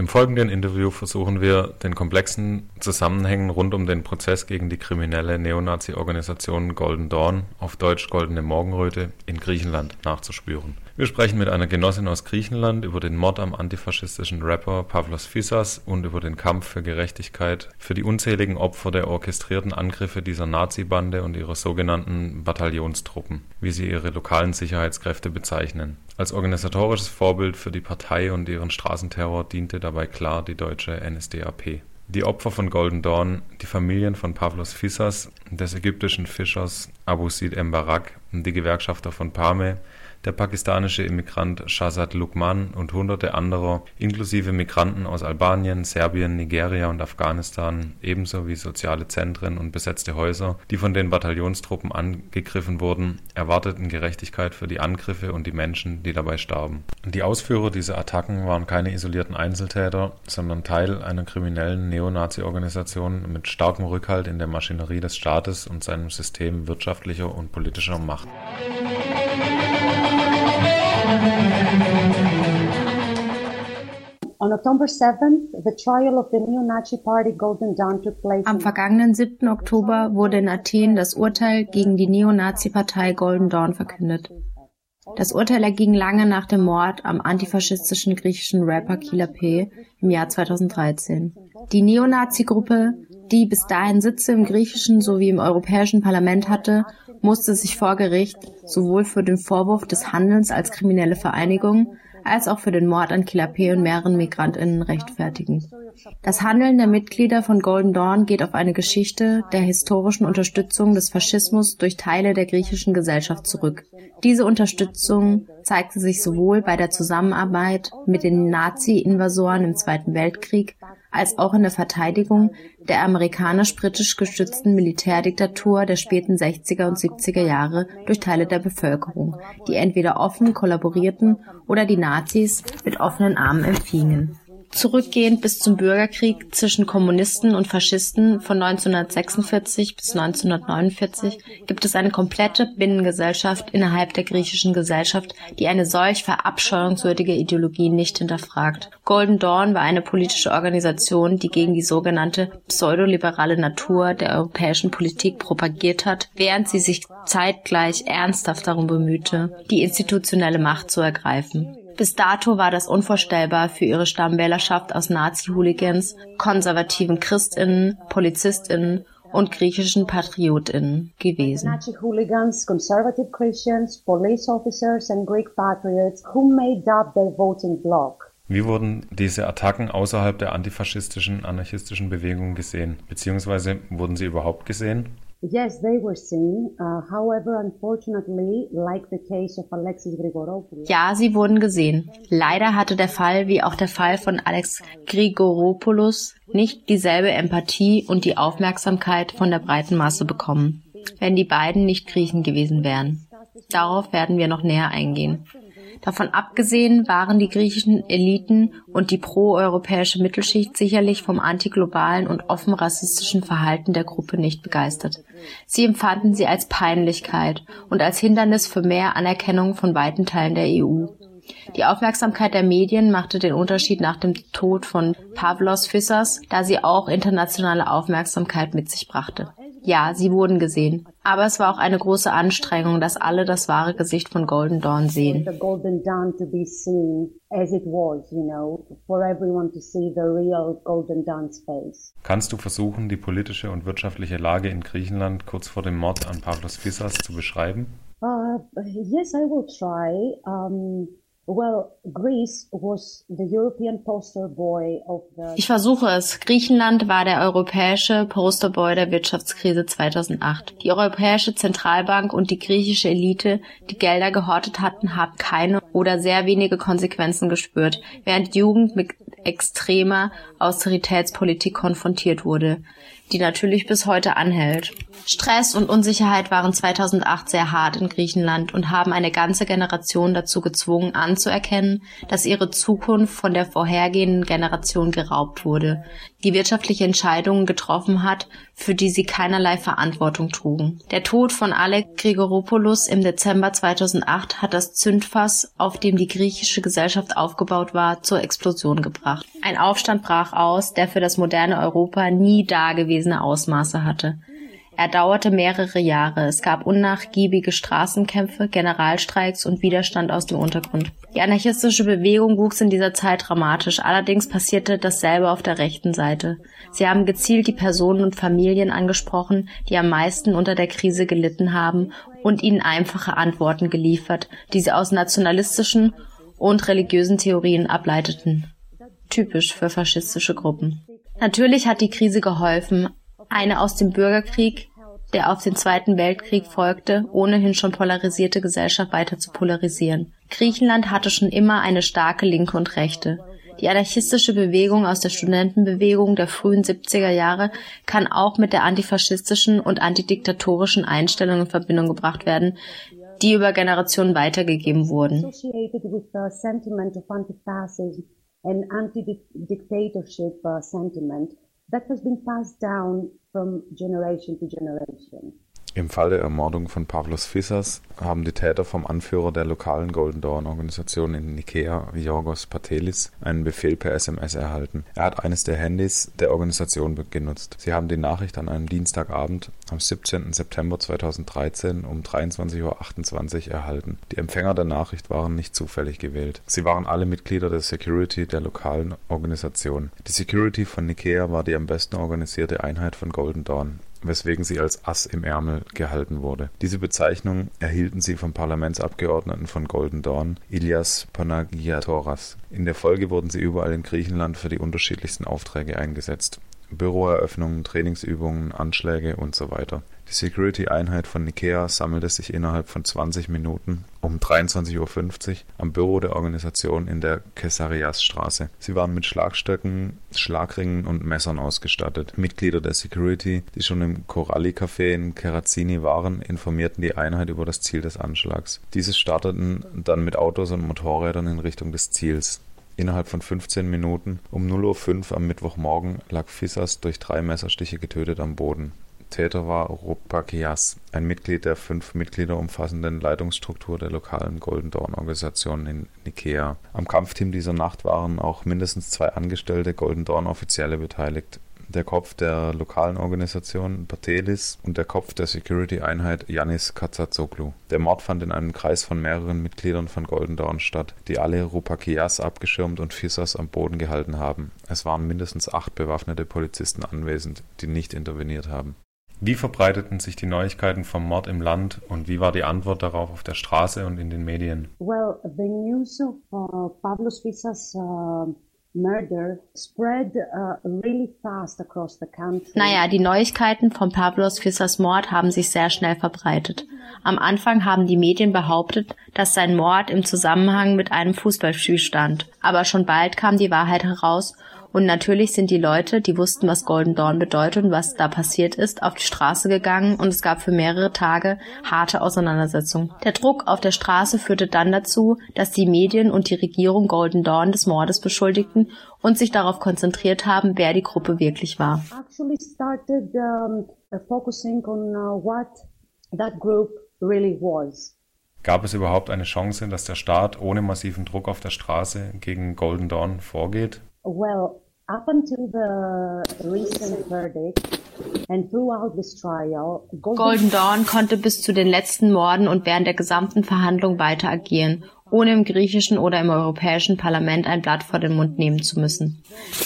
Im folgenden Interview versuchen wir, den komplexen Zusammenhängen rund um den Prozess gegen die kriminelle Neonazi-Organisation Golden Dawn, auf Deutsch Goldene Morgenröte, in Griechenland nachzuspüren. Wir sprechen mit einer Genossin aus Griechenland über den Mord am antifaschistischen Rapper Pavlos Fissas und über den Kampf für Gerechtigkeit für die unzähligen Opfer der orchestrierten Angriffe dieser Nazi-Bande und ihrer sogenannten Bataillonstruppen, wie sie ihre lokalen Sicherheitskräfte bezeichnen. Als organisatorisches Vorbild für die Partei und ihren Straßenterror diente dabei klar die deutsche NSDAP. Die Opfer von Golden Dawn, die Familien von Pavlos Fissas, des ägyptischen Fischers Abu Sid Mbarak die Gewerkschafter von Pame, der pakistanische Immigrant Shazad Luqman und hunderte anderer, inklusive Migranten aus Albanien, Serbien, Nigeria und Afghanistan, ebenso wie soziale Zentren und besetzte Häuser, die von den Bataillonstruppen angegriffen wurden, erwarteten Gerechtigkeit für die Angriffe und die Menschen, die dabei starben. Die Ausführer dieser Attacken waren keine isolierten Einzeltäter, sondern Teil einer kriminellen Neonazi-Organisation mit starkem Rückhalt in der Maschinerie des Staates und seinem System wirtschaftlicher und politischer Macht. Am vergangenen 7. Oktober wurde in Athen das Urteil gegen die Neonazi-Partei Golden Dawn verkündet. Das Urteil erging lange nach dem Mord am antifaschistischen griechischen Rapper Killer P. im Jahr 2013. Die Neonazi-Gruppe, die bis dahin Sitze im griechischen sowie im europäischen Parlament hatte, musste sich vor Gericht sowohl für den Vorwurf des Handelns als kriminelle Vereinigung als auch für den Mord an Killer und mehreren MigrantInnen rechtfertigen. Das Handeln der Mitglieder von Golden Dawn geht auf eine Geschichte der historischen Unterstützung des Faschismus durch Teile der griechischen Gesellschaft zurück. Diese Unterstützung zeigte sich sowohl bei der Zusammenarbeit mit den Nazi-Invasoren im Zweiten Weltkrieg als auch in der Verteidigung der amerikanisch-britisch gestützten Militärdiktatur der späten 60er und 70er Jahre durch Teile der Bevölkerung, die entweder offen kollaborierten oder die Nazis mit offenen Armen empfingen. Zurückgehend bis zum Bürgerkrieg zwischen Kommunisten und Faschisten von 1946 bis 1949 gibt es eine komplette Binnengesellschaft innerhalb der griechischen Gesellschaft, die eine solch verabscheuungswürdige Ideologie nicht hinterfragt. Golden Dawn war eine politische Organisation, die gegen die sogenannte pseudoliberale Natur der europäischen Politik propagiert hat, während sie sich zeitgleich ernsthaft darum bemühte, die institutionelle Macht zu ergreifen. Bis dato war das unvorstellbar für ihre Stammwählerschaft aus Nazi-Hooligans, konservativen Christinnen, Polizistinnen und griechischen Patriotinnen gewesen. Nazi hooligans, conservative Christians, police officers, and Greek patriots who made up their voting bloc. Wie wurden diese Attacken außerhalb der antifaschistischen, anarchistischen Bewegung gesehen? Beziehungsweise wurden sie überhaupt gesehen? Yes, they were seen. Uh, however, unfortunately, like the case of Alexis Grigoropoulos, Ja, sie wurden gesehen. Leider hatte der Fall, wie auch der Fall von Alex Grigoropoulos, nicht dieselbe Empathie und die Aufmerksamkeit von der breiten Masse bekommen, wenn die beiden nicht Griechen gewesen wären. Darauf werden wir noch näher eingehen. Davon abgesehen waren die griechischen Eliten und die proeuropäische Mittelschicht sicherlich vom antiglobalen und offen rassistischen Verhalten der Gruppe nicht begeistert. Sie empfanden sie als Peinlichkeit und als Hindernis für mehr Anerkennung von weiten Teilen der EU. Die Aufmerksamkeit der Medien machte den Unterschied nach dem Tod von Pavlos Fissas, da sie auch internationale Aufmerksamkeit mit sich brachte. Ja, sie wurden gesehen. Aber es war auch eine große Anstrengung, dass alle das wahre Gesicht von Golden Dawn sehen. the Golden Dawn to be seen as it was, you know, for everyone to see the real Golden Dawn's face. Kannst du versuchen, die politische und wirtschaftliche Lage in Griechenland kurz vor dem Mord an Pavlos Fissas zu beschreiben? Uh, yes, I will try. Um, Ich versuche es. Griechenland war der europäische Posterboy der Wirtschaftskrise 2008. Die Europäische Zentralbank und die griechische Elite, die Gelder gehortet hatten, haben keine oder sehr wenige Konsequenzen gespürt, während Jugend mit extremer Austeritätspolitik konfrontiert wurde. Die natürlich bis heute anhält. Stress und Unsicherheit waren 2008 sehr hart in Griechenland und haben eine ganze Generation dazu gezwungen anzuerkennen, dass ihre Zukunft von der vorhergehenden Generation geraubt wurde, die wirtschaftliche Entscheidungen getroffen hat, für die sie keinerlei Verantwortung trugen. Der Tod von Alek Grigoropoulos im Dezember 2008 hat das Zündfass, auf dem die griechische Gesellschaft aufgebaut war, zur Explosion gebracht. Ein Aufstand brach aus, der für das moderne Europa nie dagewesene Ausmaße hatte. Er dauerte mehrere Jahre. Es gab unnachgiebige Straßenkämpfe, Generalstreiks und Widerstand aus dem Untergrund. Die anarchistische Bewegung wuchs in dieser Zeit dramatisch. Allerdings passierte dasselbe auf der rechten Seite. Sie haben gezielt die Personen und Familien angesprochen, die am meisten unter der Krise gelitten haben und ihnen einfache Antworten geliefert, die sie aus nationalistischen und religiösen Theorien ableiteten. Typisch für faschistische Gruppen. Natürlich hat die Krise geholfen, eine aus dem Bürgerkrieg, der auf den Zweiten Weltkrieg folgte, ohnehin schon polarisierte Gesellschaft weiter zu polarisieren. Griechenland hatte schon immer eine starke Linke und Rechte. Die anarchistische Bewegung aus der Studentenbewegung der frühen 70er Jahre kann auch mit der antifaschistischen und antidiktatorischen Einstellung in Verbindung gebracht werden, die über Generationen weitergegeben wurden. And anti-dictatorship uh, sentiment that has been passed down from generation to generation. Im Fall der Ermordung von Pavlos Fissas haben die Täter vom Anführer der lokalen Golden Dawn Organisation in Nikea, Yorgos Patelis, einen Befehl per SMS erhalten. Er hat eines der Handys der Organisation genutzt. Sie haben die Nachricht an einem Dienstagabend am 17. September 2013 um 23.28 Uhr erhalten. Die Empfänger der Nachricht waren nicht zufällig gewählt. Sie waren alle Mitglieder der Security der lokalen Organisation. Die Security von Nikea war die am besten organisierte Einheit von Golden Dawn weswegen sie als Ass im Ärmel gehalten wurde. Diese Bezeichnung erhielten sie vom Parlamentsabgeordneten von Golden Dawn, Ilias Panagiatoras. In der Folge wurden sie überall in Griechenland für die unterschiedlichsten Aufträge eingesetzt. Büroeröffnungen, Trainingsübungen, Anschläge und so weiter. Die Security-Einheit von Nikea sammelte sich innerhalb von 20 Minuten um 23:50 Uhr am Büro der Organisation in der Kessariasstraße. Sie waren mit Schlagstöcken, Schlagringen und Messern ausgestattet. Mitglieder der Security, die schon im Coralli-Café in Kerazzini waren, informierten die Einheit über das Ziel des Anschlags. Diese starteten dann mit Autos und Motorrädern in Richtung des Ziels. Innerhalb von 15 Minuten um 0:05 Uhr am Mittwochmorgen lag Fissas durch drei Messerstiche getötet am Boden Täter war Roupakias, ein Mitglied der fünf Mitglieder umfassenden Leitungsstruktur der lokalen Golden Dawn-Organisation in Nikea. Am Kampfteam dieser Nacht waren auch mindestens zwei angestellte Golden Dawn-Offizielle beteiligt der Kopf der lokalen Organisation Patelis und der Kopf der Security-Einheit Yannis Katsazoglu. Der Mord fand in einem Kreis von mehreren Mitgliedern von Golden Dawn statt, die alle Rupakias abgeschirmt und Fissas am Boden gehalten haben. Es waren mindestens acht bewaffnete Polizisten anwesend, die nicht interveniert haben. Wie verbreiteten sich die Neuigkeiten vom Mord im Land und wie war die Antwort darauf auf der Straße und in den Medien? Well, the news of uh, Pavlos Fissas uh, murder spread uh, really fast across the country. Naja, die Neuigkeiten von Pavlos Fissas Mord haben sich sehr schnell verbreitet. Am Anfang haben die Medien behauptet, dass sein Mord im Zusammenhang mit einem Fußballspiel stand. Aber schon bald kam die Wahrheit heraus und natürlich sind die Leute, die wussten, was Golden Dawn bedeutet und was da passiert ist, auf die Straße gegangen und es gab für mehrere Tage harte Auseinandersetzungen. Der Druck auf der Straße führte dann dazu, dass die Medien und die Regierung Golden Dawn des Mordes beschuldigten und sich darauf konzentriert haben, wer die Gruppe wirklich war. Um, uh, Gab es überhaupt eine Chance, dass der Staat ohne massiven Druck auf der Straße gegen Golden Dawn vorgeht? Well, up until the recent verdict and throughout this trial, Golden, Golden Dawn konnte bis zu den letzten Morden und während der gesamten Verhandlung weiter agieren, ohne im griechischen oder im europäischen Parlament ein Blatt vor den Mund nehmen zu müssen.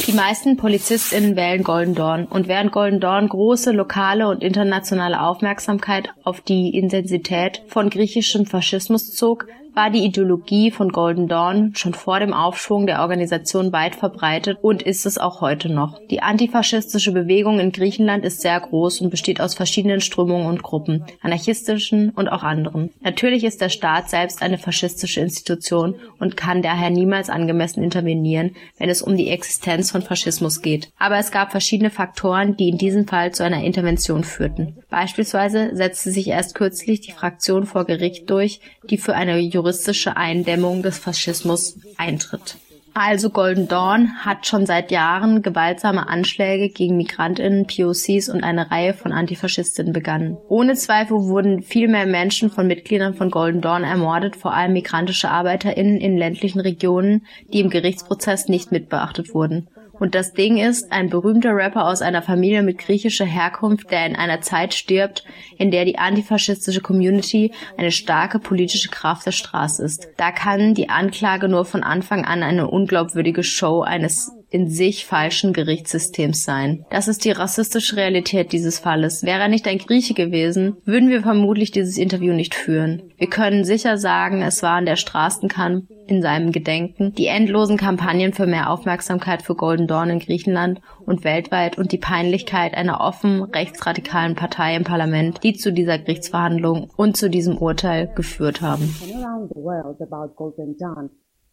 Die meisten PolizistInnen wählen Golden Dawn und während Golden Dawn große lokale und internationale Aufmerksamkeit auf die Intensität von griechischem Faschismus zog, war die Ideologie von Golden Dawn schon vor dem Aufschwung der Organisation weit verbreitet und ist es auch heute noch. Die antifaschistische Bewegung in Griechenland ist sehr groß und besteht aus verschiedenen Strömungen und Gruppen, anarchistischen und auch anderen. Natürlich ist der Staat selbst eine faschistische Institution und kann daher niemals angemessen intervenieren, wenn es um die Existenz von Faschismus geht. Aber es gab verschiedene Faktoren, die in diesem Fall zu einer Intervention führten. Beispielsweise setzte sich erst kürzlich die Fraktion vor Gericht durch, die für eine juristische Eindämmung des Faschismus eintritt. Also Golden Dawn hat schon seit Jahren gewaltsame Anschläge gegen Migrantinnen, POCs und eine Reihe von Antifaschistinnen begangen. Ohne Zweifel wurden viel mehr Menschen von Mitgliedern von Golden Dawn ermordet, vor allem migrantische Arbeiterinnen in ländlichen Regionen, die im Gerichtsprozess nicht mitbeachtet wurden. Und das Ding ist, ein berühmter Rapper aus einer Familie mit griechischer Herkunft, der in einer Zeit stirbt, in der die antifaschistische Community eine starke politische Kraft der Straße ist. Da kann die Anklage nur von Anfang an eine unglaubwürdige Show eines in sich falschen Gerichtssystems sein. Das ist die rassistische Realität dieses Falles. Wäre er nicht ein Grieche gewesen, würden wir vermutlich dieses Interview nicht führen. Wir können sicher sagen, es war an der Straßenkampf in seinem Gedenken, die endlosen Kampagnen für mehr Aufmerksamkeit für Golden Dawn in Griechenland und weltweit und die Peinlichkeit einer offen rechtsradikalen Partei im Parlament, die zu dieser Gerichtsverhandlung und zu diesem Urteil geführt haben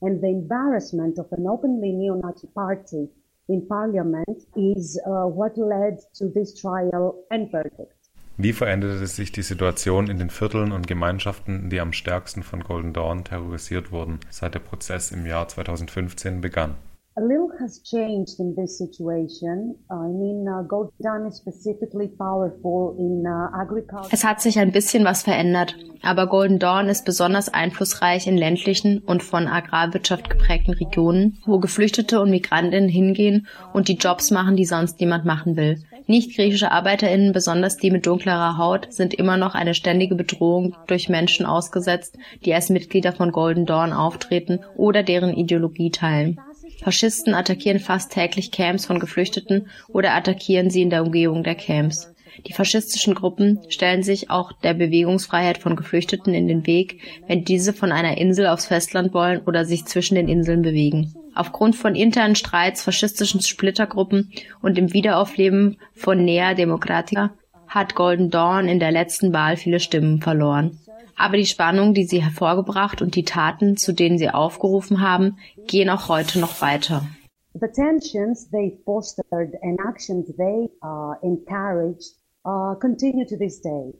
and the embarrassment of an openly neo-Nazi party in parliament is uh, what led to this trial and verdict. Wie veränderte sich die Situation in den Vierteln und Gemeinschaften, die am stärksten von Golden Dawn terrorisiert wurden, seit der Prozess im Jahr 2015 begann? A little has changed in this situation. I mean, uh, Golden is specifically powerful in uh, agriculture. Es hat sich ein bisschen was verändert, aber Golden Dawn ist besonders einflussreich in ländlichen und von Agrarwirtschaft geprägten Regionen, wo Geflüchtete und Migrantinnen hingehen und die Jobs machen, die sonst niemand machen will. Nicht-griechische ArbeiterInnen, besonders die mit dunklerer Haut, sind immer noch eine ständige Bedrohung durch Menschen ausgesetzt, die als Mitglieder von Golden Dawn auftreten oder deren Ideologie teilen. Faschisten attackieren fast täglich Camps von Geflüchteten oder attackieren sie in der Umgebung der Camps. Die faschistischen Gruppen stellen sich auch der Bewegungsfreiheit von Geflüchteten in den Weg, wenn diese von einer Insel aufs Festland wollen oder sich zwischen den Inseln bewegen. Aufgrund von internen Streits, faschistischen Splittergruppen und dem Wiederaufleben von Nea Demokratica hat Golden Dawn in der letzten Wahl viele Stimmen verloren. Aber die Spannung, die sie hervorgebracht und die Taten, zu denen sie aufgerufen haben, gehen auch heute noch weiter. The tensions they fostered and actions they uh, encouraged uh, continue to this day.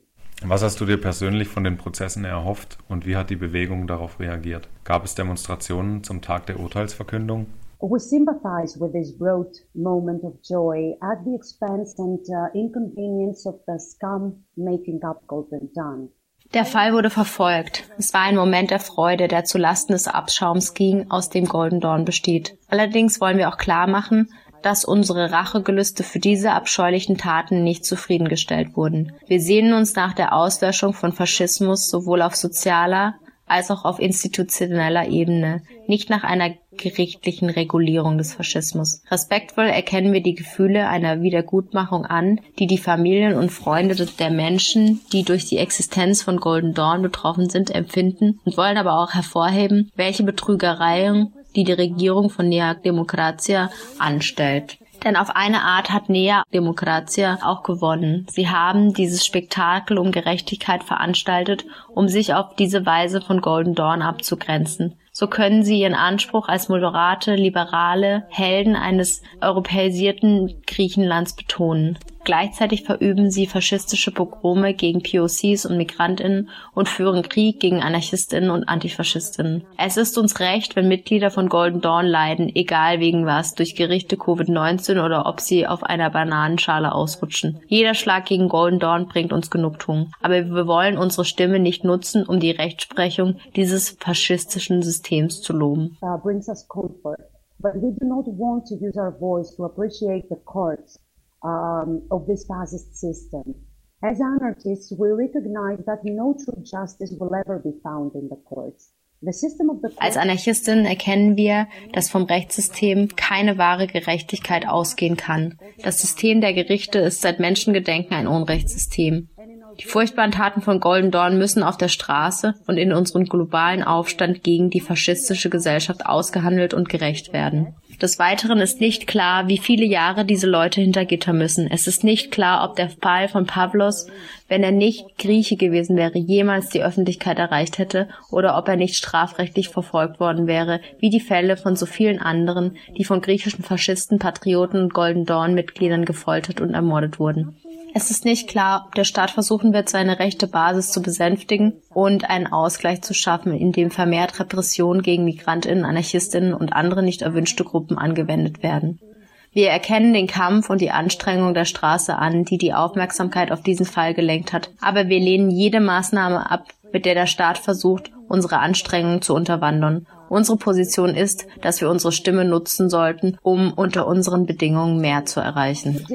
Was hast du dir persönlich von den Prozessen erhofft und wie hat die Bewegung darauf reagiert? Gab es Demonstrationen zum Tag der Urteilsverkündung? We sympathize with this broad moment of joy at the expense and uh, inconvenience of the scum making up Golden Dawn. Der Fall wurde verfolgt. Es war ein Moment der Freude, der zu Lasten des Abschaums ging, aus dem Golden Dawn besteht. Allerdings wollen wir auch klar machen, dass unsere Rachegelüste für diese abscheulichen Taten nicht zufriedengestellt wurden. Wir sehnen uns nach der Auslöschung von Faschismus sowohl auf sozialer als auch auf institutioneller Ebene, nicht nach einer gerichtlichen Regulierung des Faschismus. Respektvoll erkennen wir die Gefühle einer Wiedergutmachung an, die die Familien und Freunde der Menschen, die durch die Existenz von Golden Dawn betroffen sind, empfinden und wollen aber auch hervorheben, welche Betrügereien die die Regierung von Nea Demokratia anstellt. Denn auf eine Art hat Nea Demokratia auch gewonnen. Sie haben dieses Spektakel um Gerechtigkeit veranstaltet, um sich auf diese Weise von Golden Dawn abzugrenzen. So können sie ihren Anspruch als moderate, liberale Helden eines europäisierten Griechenlands betonen. Gleichzeitig verüben sie faschistische Pogrome gegen POCs und Migrantinnen und führen Krieg gegen Anarchistinnen und Antifaschistinnen. Es ist uns recht, wenn Mitglieder von Golden Dawn leiden, egal wegen was, durch Gerichte Covid-19 oder ob sie auf einer Bananenschale ausrutschen. Jeder Schlag gegen Golden Dawn bringt uns Genugtuung. Aber wir wollen unsere Stimme nicht nutzen, um die Rechtsprechung dieses faschistischen Systems zu loben. Uh, But we do not want to use our voice to appreciate the courts um, of this fascist system. As anarchists, we recognize that no true justice will ever be found in the courts. Als Anarchistin erkennen wir, dass vom Rechtssystem keine wahre Gerechtigkeit ausgehen kann. Das System der Gerichte ist seit Menschengedenken ein Unrechtssystem. Die furchtbaren Taten von Golden Dawn müssen auf der Straße und in unserem globalen Aufstand gegen die faschistische Gesellschaft ausgehandelt und gerecht werden. Des Weiteren ist nicht klar, wie viele Jahre diese Leute hinter Gitter müssen. Es ist nicht klar, ob der Fall von Pavlos, wenn er nicht Grieche gewesen wäre, jemals die Öffentlichkeit erreicht hätte oder ob er nicht strafrechtlich verfolgt worden wäre, wie die Fälle von so vielen anderen, die von griechischen Faschisten, Patrioten und Golden Dawn Mitgliedern gefoltert und ermordet wurden. Es ist nicht klar, ob der Staat versuchen wird, seine rechte Basis zu besänftigen und einen Ausgleich zu schaffen, indem vermehrt Repressionen gegen Migrantinnen, Anarchistinnen und andere nicht erwünschte Gruppen angewendet werden. Wir erkennen den Kampf und die Anstrengung der Straße an, die die Aufmerksamkeit auf diesen Fall gelenkt hat, aber wir lehnen jede Maßnahme ab, mit der der Staat versucht, unsere Anstrengungen zu unterwandern Unsere Position ist, dass wir unsere Stimme nutzen sollten, um unter unseren Bedingungen mehr zu erreichen.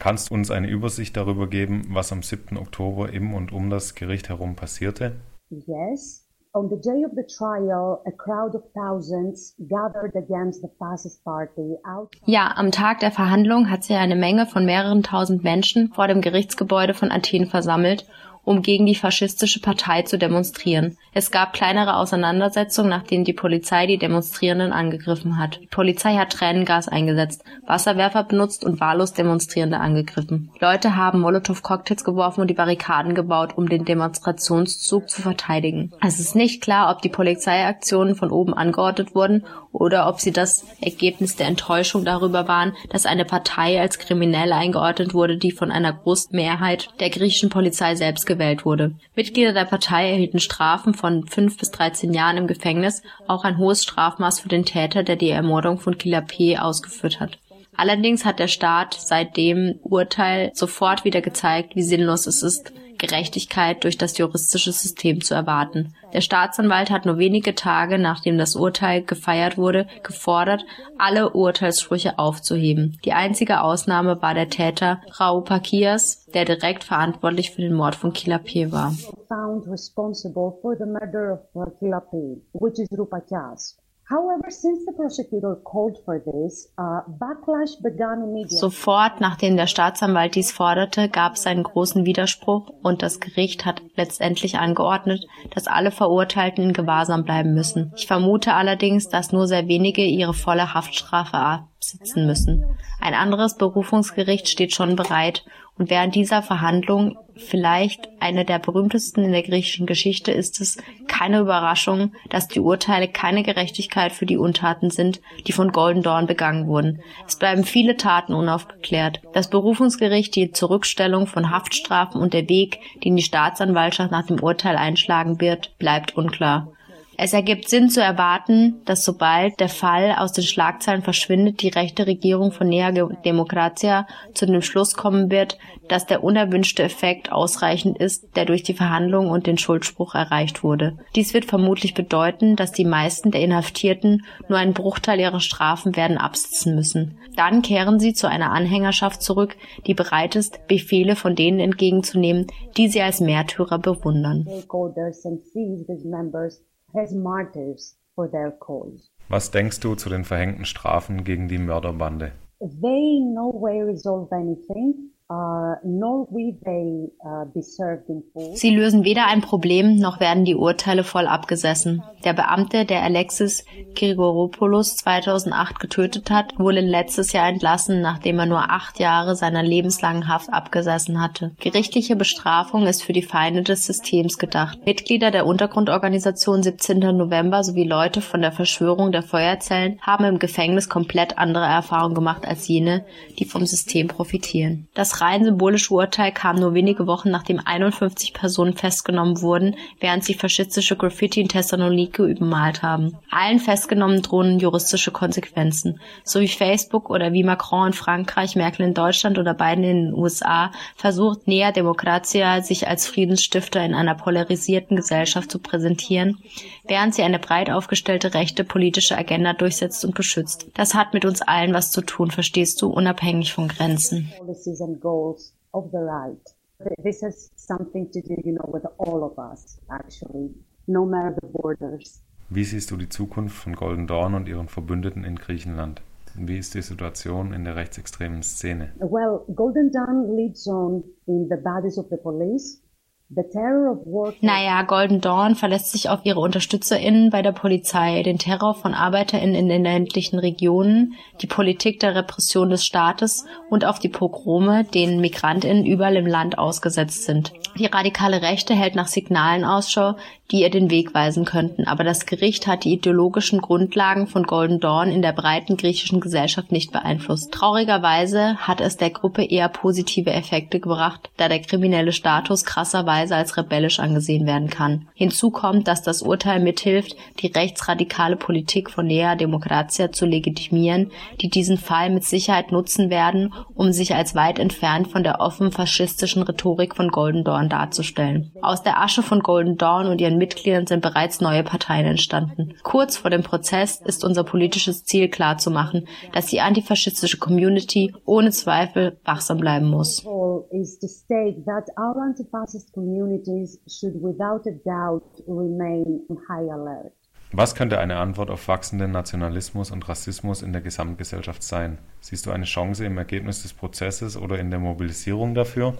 Kannst du uns eine Übersicht darüber geben, was am 7. Oktober im und um das Gericht herum passierte? Yes. On the day of the trial, a crowd of thousands gathered against the fascist party Ja, am Tag der Verhandlung hat sich eine Menge von mehreren tausend Menschen vor dem Gerichtsgebäude von Athen versammelt, um gegen die faschistische Partei zu demonstrieren. Es gab kleinere Auseinandersetzungen, nachdem die Polizei die Demonstrierenden angegriffen hat. Die Polizei hat Tränengas eingesetzt, Wasserwerfer benutzt und wahllos Demonstrierende angegriffen. Leute haben Molotow-Cocktails geworfen und die Barrikaden gebaut, um den Demonstrationszug zu verteidigen. Es ist nicht klar, ob die Polizeiaktionen von oben angeordnet wurden oder ob sie das Ergebnis der Enttäuschung darüber waren, dass eine Partei als kriminell eingeordnet wurde, die von einer großen Mehrheit der griechischen Polizei selbst gewählt wurde. Mitglieder der Partei erhielten Strafen von fünf bis 13 Jahren im Gefängnis, auch ein hohes Strafmaß für den Täter, der die Ermordung von Killer P. ausgeführt hat. Allerdings hat der Staat seit dem Urteil sofort wieder gezeigt, wie sinnlos es ist, Gerechtigkeit durch das juristische System zu erwarten. Der Staatsanwalt hat nur wenige Tage nachdem das Urteil gefeiert wurde, gefordert, alle Urteilssprüche aufzuheben. Die einzige Ausnahme war der Täter Raupakias, der direkt verantwortlich für den Mord von Kilapé war. Rupakias. Sofort nachdem der Staatsanwalt dies forderte, gab es einen großen Widerspruch und das Gericht hat letztendlich angeordnet, dass alle Verurteilten in Gewahrsam bleiben müssen. Ich vermute allerdings, dass nur sehr wenige ihre volle Haftstrafe absitzen müssen. Ein anderes Berufungsgericht steht schon bereit und während dieser Verhandlung, vielleicht eine der berühmtesten in der griechischen Geschichte, ist es keine Überraschung, dass die Urteile keine Gerechtigkeit für die Untaten sind, die von Golden Dawn begangen wurden. Es bleiben viele Taten unaufgeklärt. Das Berufungsgericht, die Zurückstellung von Haftstrafen und der Weg, den die Staatsanwaltschaft nach dem Urteil einschlagen wird, bleibt unklar. Es ergibt Sinn zu erwarten, dass sobald der Fall aus den Schlagzeilen verschwindet, die rechte Regierung von Nea Demokratia zu dem Schluss kommen wird, dass der unerwünschte Effekt ausreichend ist, der durch die Verhandlungen und den Schuldspruch erreicht wurde. Dies wird vermutlich bedeuten, dass die meisten der Inhaftierten nur einen Bruchteil ihrer Strafen werden absitzen müssen. Dann kehren sie zu einer Anhängerschaft zurück, die bereit ist, Befehle von denen entgegenzunehmen, die sie als Märtyrer bewundern as martyrs for their cause. Was denkst du zu den verhängten Strafen gegen die Mörderbande? They no way resolve anything. Uh, uh, Sie lösen weder ein Problem, noch werden die Urteile voll abgesessen. Der Beamte, der Alexis Grigoropoulos 2008 getötet hat, wurde letztes Jahr entlassen, nachdem er nur acht Jahre seiner lebenslangen Haft abgesessen hatte. Gerichtliche Bestrafung ist für die Feinde des Systems gedacht. Mitglieder der Untergrundorganisation 17. November sowie Leute von der Verschwörung der Feuerzellen haben im Gefängnis komplett andere Erfahrungen gemacht als jene, die vom System profitieren. Das rein symbolische Urteil kam nur wenige Wochen nachdem 51 Personen festgenommen wurden, während sie faschistische Graffiti in Thessaloniki übermalt haben. Allen Festgenommenen drohen juristische Konsequenzen. So wie Facebook oder wie Macron in Frankreich, Merkel in Deutschland oder Biden in den USA versucht Nea Demokratia sich als Friedensstifter in einer polarisierten Gesellschaft zu präsentieren, während sie eine breit aufgestellte rechte politische Agenda durchsetzt und beschützt. Das hat mit uns allen was zu tun, verstehst du, unabhängig von Grenzen goals of the right. This has something to do, you know, with all of us, actually, no matter the borders. Wie siehst du die Zukunft von Golden Dawn und ihren Verbündeten in Griechenland? Wie ist die Situation in der rechtsextremen Szene? Well, Golden Dawn leads on in the bodies of the police. Naja, Golden Dawn verlässt sich auf ihre UnterstützerInnen bei der Polizei, den Terror von ArbeiterInnen in den ländlichen Regionen, die Politik der Repression des Staates und auf die Pogrome, denen MigrantInnen überall im Land ausgesetzt sind. Die radikale Rechte hält nach Signalen Ausschau, die ihr den Weg weisen könnten, aber das Gericht hat die ideologischen Grundlagen von Golden Dawn in der breiten griechischen Gesellschaft nicht beeinflusst. Traurigerweise hat es der Gruppe eher positive Effekte gebracht, da der kriminelle Status krasserweise als rebellisch angesehen werden kann. Hinzu kommt, dass das Urteil mithilft, die rechtsradikale Politik von Nea Demokratia zu legitimieren, die diesen Fall mit Sicherheit nutzen werden, um sich als weit entfernt von der offen faschistischen Rhetorik von Golden Dawn darzustellen. Aus der Asche von Golden Dawn und ihren ihren Mitgliedern sind bereits neue Parteien entstanden. Kurz vor dem Prozess ist unser politisches Ziel klarzumachen, dass die antifaschistische Community ohne Zweifel wachsam bleiben muss. Was könnte eine Antwort auf wachsenden Nationalismus und Rassismus in der Gesamtgesellschaft sein? Siehst du eine Chance im Ergebnis des Prozesses oder in der Mobilisierung dafür?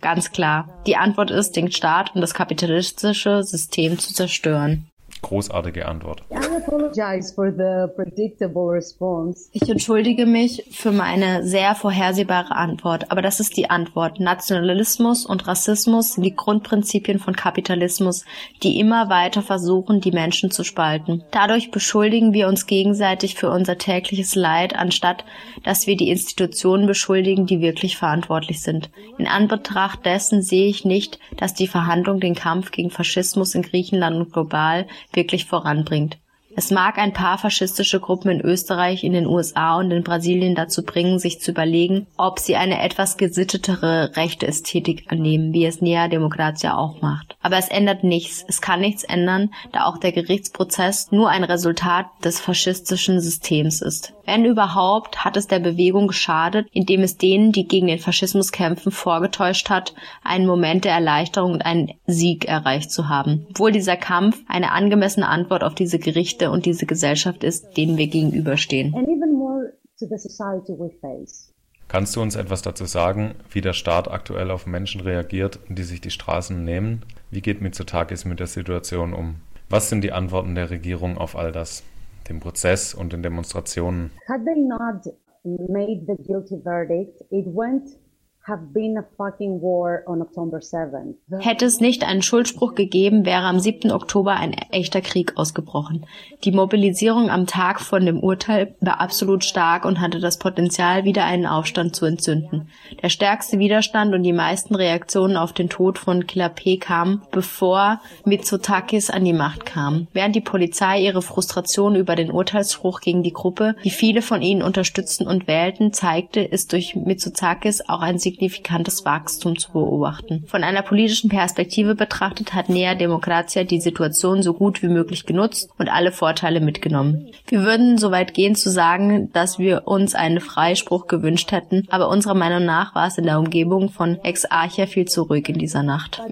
Ganz klar. Die Antwort ist, den Staat und das kapitalistische System zu zerstören. Großartige Antwort. Ich entschuldige mich für meine sehr vorhersehbare Antwort, aber das ist die Antwort. Nationalismus und Rassismus sind die Grundprinzipien von Kapitalismus, die immer weiter versuchen, die Menschen zu spalten. Dadurch beschuldigen wir uns gegenseitig für unser tägliches Leid, anstatt dass wir die Institutionen beschuldigen, die wirklich verantwortlich sind. In Anbetracht dessen sehe ich nicht, dass die Verhandlung den Kampf gegen Faschismus in Griechenland und global wirklich voranbringt. Es mag ein paar faschistische Gruppen in Österreich, in den USA und in Brasilien dazu bringen, sich zu überlegen, ob sie eine etwas gesittetere rechte Ästhetik annehmen, wie es Nea Demokratia auch macht. Aber es ändert nichts. Es kann nichts ändern, da auch der Gerichtsprozess nur ein Resultat des faschistischen Systems ist. Wenn überhaupt, hat es der Bewegung geschadet, indem es denen, die gegen den Faschismus kämpfen, vorgetäuscht hat, einen Moment der Erleichterung und einen Sieg erreicht zu haben. Obwohl dieser Kampf eine angemessene Antwort auf diese Gerichte und diese Gesellschaft ist, denen wir gegenüberstehen. Kannst du uns etwas dazu sagen, wie der Staat aktuell auf Menschen reagiert, die sich die Straßen nehmen? Wie geht Mitsotakis mit der Situation um? Was sind die Antworten der Regierung auf all das? dem Prozess und den Demonstrationen. Had they not made the guilty verdict, it went Hätte es nicht einen Schuldspruch gegeben, wäre am 7. Oktober ein echter Krieg ausgebrochen. Die Mobilisierung am Tag von dem Urteil war absolut stark und hatte das Potenzial, wieder einen Aufstand zu entzünden. Der stärkste Widerstand und die meisten Reaktionen auf den Tod von Kilape kamen, bevor Mitsotakis an die Macht kam. Während die Polizei ihre Frustration über den Urteilsspruch gegen die Gruppe, die viele von ihnen unterstützten und wählten, zeigte, ist durch Mitsotakis auch ein signifikantes Wachstum zu beobachten. Von einer politischen Perspektive betrachtet hat Nea Demokratia die Situation so gut wie möglich genutzt und alle Vorteile mitgenommen. Wir würden so weit gehen zu sagen, dass wir uns einen Freispruch gewünscht hätten, aber unserer Meinung nach war es in der Umgebung von Ex-Archia viel zu ruhig in dieser Nacht.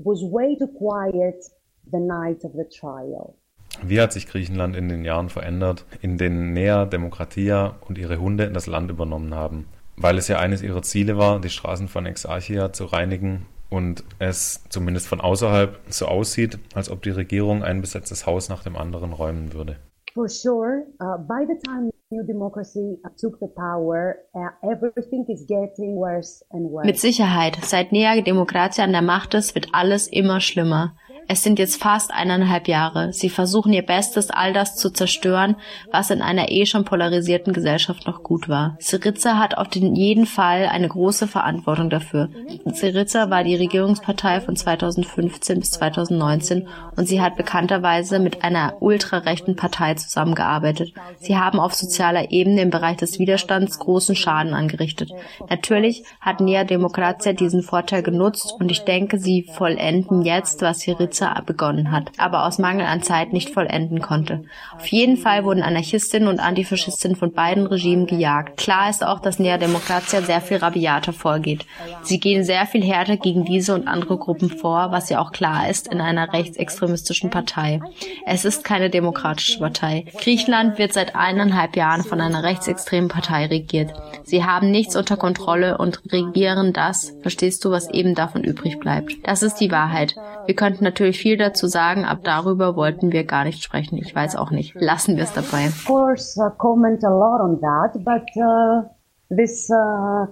was way too quiet the night of the trial. Wie hat sich Griechenland in den Jahren verändert, in denen Nea Demokratia und ihre Hunde das Land übernommen haben? Weil es ja eines ihrer Ziele war, die Straßen von Exarchia zu reinigen und es zumindest von außerhalb so aussieht, als ob die Regierung ein besetztes Haus nach dem anderen räumen würde. For sure, uh, by the time New Democracy took the power, uh, everything is getting worse and worse. Mit Sicherheit, seit Nea Demokratia an der Macht ist, wird alles immer schlimmer. Es sind jetzt fast eineinhalb Jahre. Sie versuchen ihr Bestes, all das zu zerstören, was in einer eh schon polarisierten Gesellschaft noch gut war. Syriza hat auf jeden Fall eine große Verantwortung dafür. Syriza war die Regierungspartei von 2015 bis 2019 und sie hat bekannterweise mit einer ultrarechten Partei zusammengearbeitet. Sie haben auf sozialer Ebene im Bereich des Widerstands großen Schaden angerichtet. Natürlich hat Nea Demokratia diesen Vorteil genutzt und ich denke, sie vollenden jetzt, was Syriza Syriza begonnen hat, aber aus Mangel an Zeit nicht vollenden konnte. Auf jeden Fall wurden Anarchistinnen und Antifaschistinnen von beiden Regimen gejagt. Klar ist auch, dass Nea Demokratia sehr viel rabiater vorgeht. Sie gehen sehr viel härter gegen diese und andere Gruppen vor, was ja auch klar ist in einer rechtsextremistischen Partei. Es ist keine demokratische Partei. Griechenland wird seit eineinhalb Jahren von einer rechtsextremen Partei regiert. Sie haben nichts unter Kontrolle und regieren das, verstehst du, was eben davon übrig bleibt. Das ist die Wahrheit. Wir könnten natürlich viel dazu sagen, aber darüber wollten wir gar nicht sprechen. Ich weiß auch nicht. Lassen wir es dabei. Of course, uh, comment a lot on that, but uh, this uh,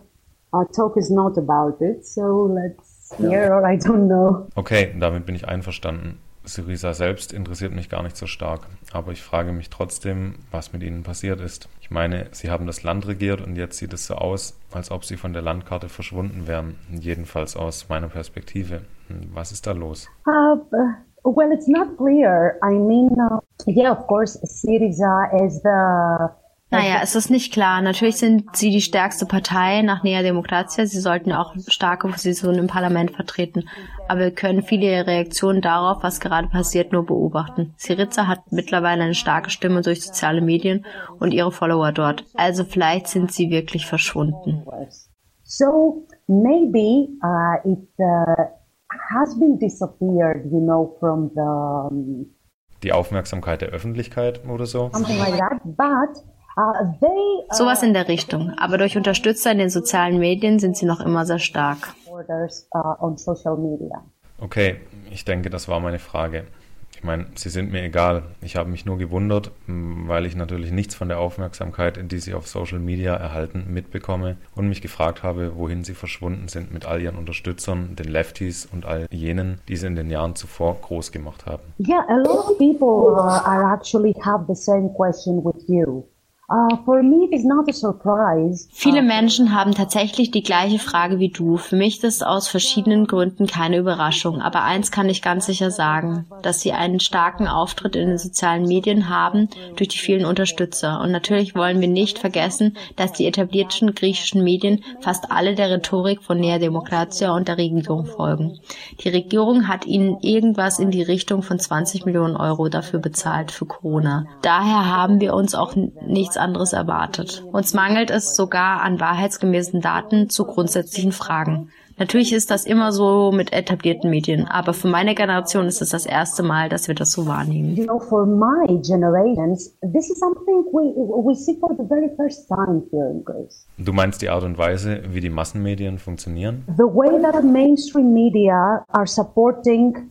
uh, talk is not about it, so let's hear, or I don't know. Okay, damit bin ich einverstanden. Syriza selbst interessiert mich gar nicht so stark, aber ich frage mich trotzdem, was mit ihnen passiert ist. Ich meine, sie haben das Land regiert und jetzt sieht es so aus, als ob sie von der Landkarte verschwunden wären, jedenfalls aus meiner Perspektive. Was ist da los? Uh, well, it's not clear. I mean, uh, yeah, of course, Syriza is the Naja, es ist nicht klar. Natürlich sind sie die stärkste Partei nach Nea Demokratia. Sie sollten auch starke Positionen im Parlament vertreten. Aber wir können viele Reaktionen darauf, was gerade passiert, nur beobachten. Syriza hat mittlerweile eine starke Stimme durch soziale Medien und ihre Follower dort. Also vielleicht sind sie wirklich verschwunden. So maybe uh, it uh, has been disappeared, you know, from the um, Die Aufmerksamkeit der Öffentlichkeit oder so? something like that. But Sowas in der Richtung. Aber durch Unterstützer in den sozialen Medien sind sie noch immer sehr stark. uh, on social media. Okay, ich denke, das war meine Frage. Ich meine, sie sind mir egal. Ich habe mich nur gewundert, weil ich natürlich nichts von der Aufmerksamkeit, die sie auf Social Media erhalten, mitbekomme und mich gefragt habe, wohin sie verschwunden sind mit all ihren Unterstützern, den Lefties und all jenen, die sie in den Jahren zuvor groß gemacht haben. Yeah, a lot of people uh, are actually have the same question with you. Uh, for me, it is not a surprise. Viele Menschen haben tatsächlich die gleiche Frage wie du. Für mich ist es aus verschiedenen Gründen keine Überraschung. Aber eins kann ich ganz sicher sagen, dass sie einen starken Auftritt in den sozialen Medien haben durch die vielen Unterstützer. Und natürlich wollen wir nicht vergessen, dass die etablierten griechischen Medien fast alle der Rhetorik von Nea Demokratia und der Regierung folgen. Die Regierung hat ihnen irgendwas in die Richtung von 20 Millionen Euro dafür bezahlt für Corona. Daher haben wir uns auch nichts anderes erwartet. Uns mangelt es sogar an wahrheitsgemäßen Daten zu grundsätzlichen Fragen. Natürlich ist das immer so mit etablierten Medien, aber für meine Generation ist es das erste Mal, dass wir das so wahrnehmen. You know, for my generations, this is something we we see for the very first time here in Greece. Du meinst die Art und Weise, wie die Massenmedien funktionieren? The way that mainstream media are supporting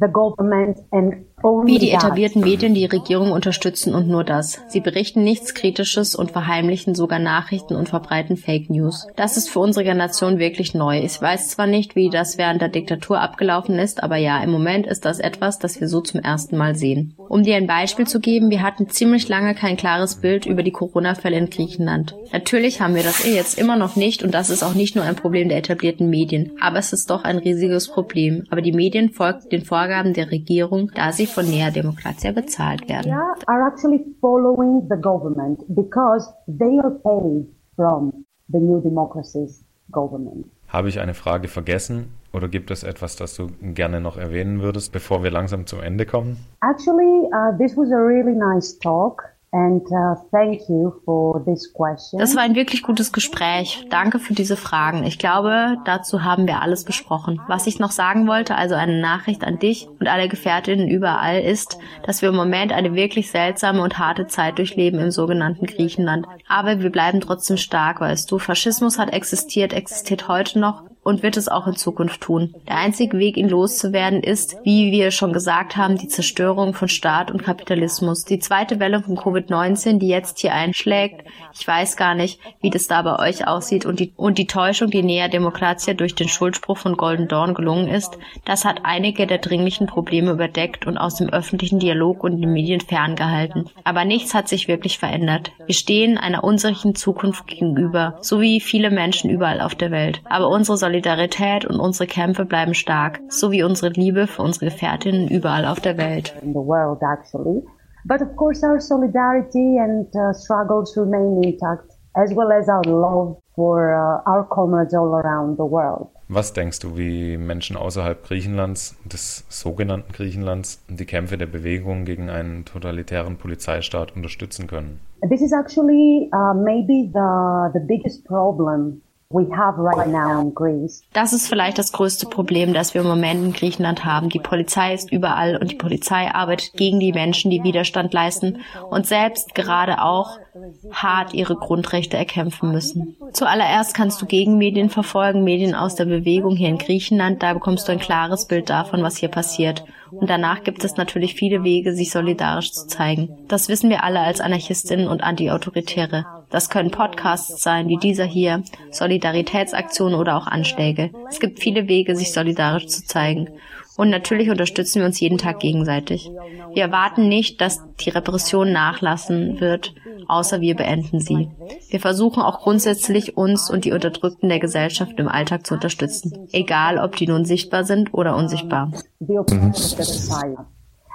the government and Wie die etablierten Medien die Regierung unterstützen und nur das. Sie berichten nichts Kritisches und verheimlichen sogar Nachrichten und verbreiten Fake News. Das ist für unsere Generation wirklich neu. Ich weiß zwar nicht, wie das während der Diktatur abgelaufen ist, aber ja, im Moment ist das etwas, das wir so zum ersten Mal sehen. Um dir ein Beispiel zu geben, wir hatten ziemlich lange kein klares Bild über die Corona-Fälle in Griechenland. Natürlich haben wir das jetzt immer noch nicht und das ist auch nicht nur ein Problem der etablierten Medien, aber es ist doch ein riesiges Problem. Aber die Medien folgen den Vorgaben der Regierung, da sie von Nea Demokratia bezahlt werden. Yeah, are actually following the government because they are paid from the New Democracies government. Habe ich eine Frage vergessen oder gibt es etwas, das du gerne noch erwähnen würdest, bevor wir langsam zum Ende kommen? Actually, uh, this was a really nice talk, and uh, thank you for this question. Das war ein wirklich gutes Gespräch. Danke für diese Fragen. Ich glaube, dazu haben wir alles besprochen. Was ich noch sagen wollte, also eine Nachricht an dich und alle Gefährtinnen überall, ist, dass wir im Moment eine wirklich seltsame und harte Zeit durchleben im sogenannten Griechenland. Aber wir bleiben trotzdem stark, weißt du. Faschismus hat existiert, existiert heute noch und wird es auch in Zukunft tun. Der einzige Weg, ihn loszuwerden, ist, wie wir schon gesagt haben, die Zerstörung von Staat und Kapitalismus. Die zweite Welle von Covid-19, die jetzt hier einschlägt, ich weiß gar nicht, wie das da bei euch aussieht und die, und die Täuschung, die Nea Demokratia durch den Schuldspruch von Golden Dawn gelungen ist, das hat einige der dringlichen Probleme überdeckt und aus dem öffentlichen Dialog und den Medien ferngehalten. Aber nichts hat sich wirklich verändert. Wir stehen einer unsicheren Zukunft gegenüber, so wie viele Menschen überall auf der Welt. Aber unsere Solidarität und unsere Kämpfe bleiben stark, so wie unsere Liebe für unsere Gefährtinnen überall auf der Welt. in the world, actually. But of course, our solidarity and uh, struggles remain intact, as well as our love for uh, our comrades all around the world. Was denkst du, wie Menschen außerhalb Griechenlands, des sogenannten Griechenlands, die Kämpfe der Bewegung gegen einen totalitären Polizeistaat unterstützen können? This is actually uh, maybe the, the biggest problem das ist vielleicht das größte Problem, das wir im Moment in Griechenland haben. Die Polizei ist überall und die Polizei arbeitet gegen die Menschen, die Widerstand leisten und selbst gerade auch hart ihre Grundrechte erkämpfen müssen. Zuallererst kannst du Gegenmedien verfolgen, Medien aus der Bewegung hier in Griechenland. Da bekommst du ein klares Bild davon, was hier passiert. Und danach gibt es natürlich viele Wege, sich solidarisch zu zeigen. Das wissen wir alle als Anarchistinnen und Antiautoritäre. Das können Podcasts sein, wie dieser hier, Solidaritätsaktionen oder auch Anschläge. Es gibt viele Wege, sich solidarisch zu zeigen. Und natürlich unterstützen wir uns jeden Tag gegenseitig. Wir erwarten nicht, dass die Repression nachlassen wird, außer wir beenden sie. Wir versuchen auch grundsätzlich uns und die Unterdrückten der Gesellschaft im Alltag zu unterstützen, egal ob die nun sichtbar sind oder unsichtbar. Mhm.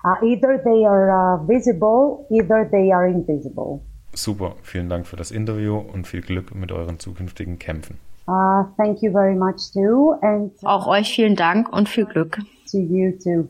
Uh, either they are uh, visible, either they are invisible. Super, vielen Dank für das Interview und viel Glück mit euren zukünftigen Kämpfen. Uh, thank you very much too. And auch euch vielen Dank und viel Glück. To you too.